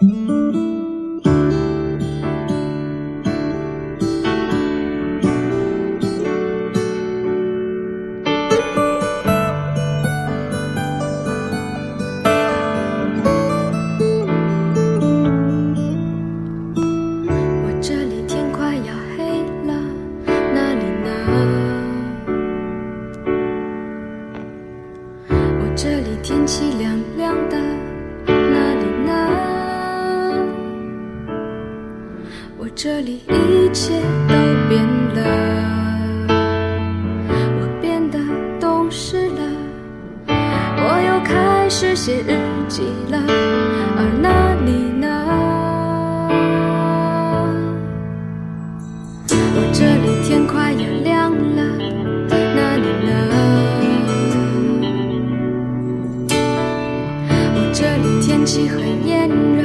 我这里一切都变了，我变得懂事了，我又开始写日记了，而那里呢？我这里天快要亮了，那里呢？我这里天气很炎热，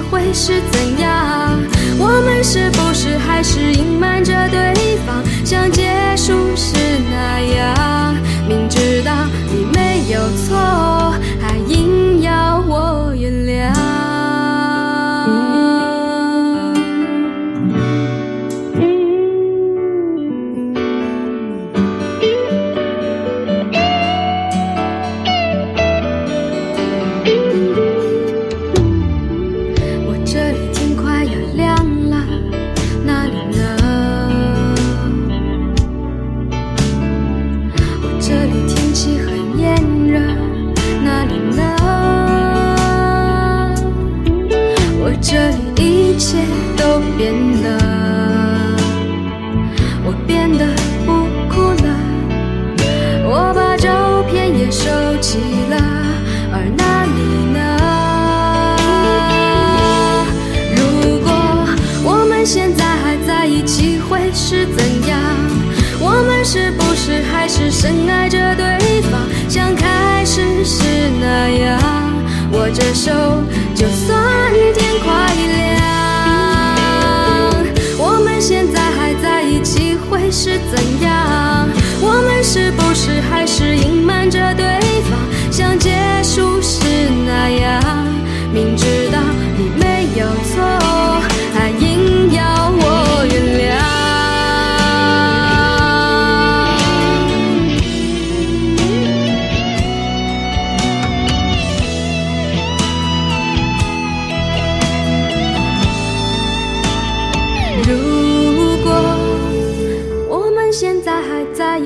会是怎样？我们是不是还是隐瞒着对方，像结束时着手，就算天快亮。我们现在还在一起，会是怎样？我们是不是还是隐瞒着对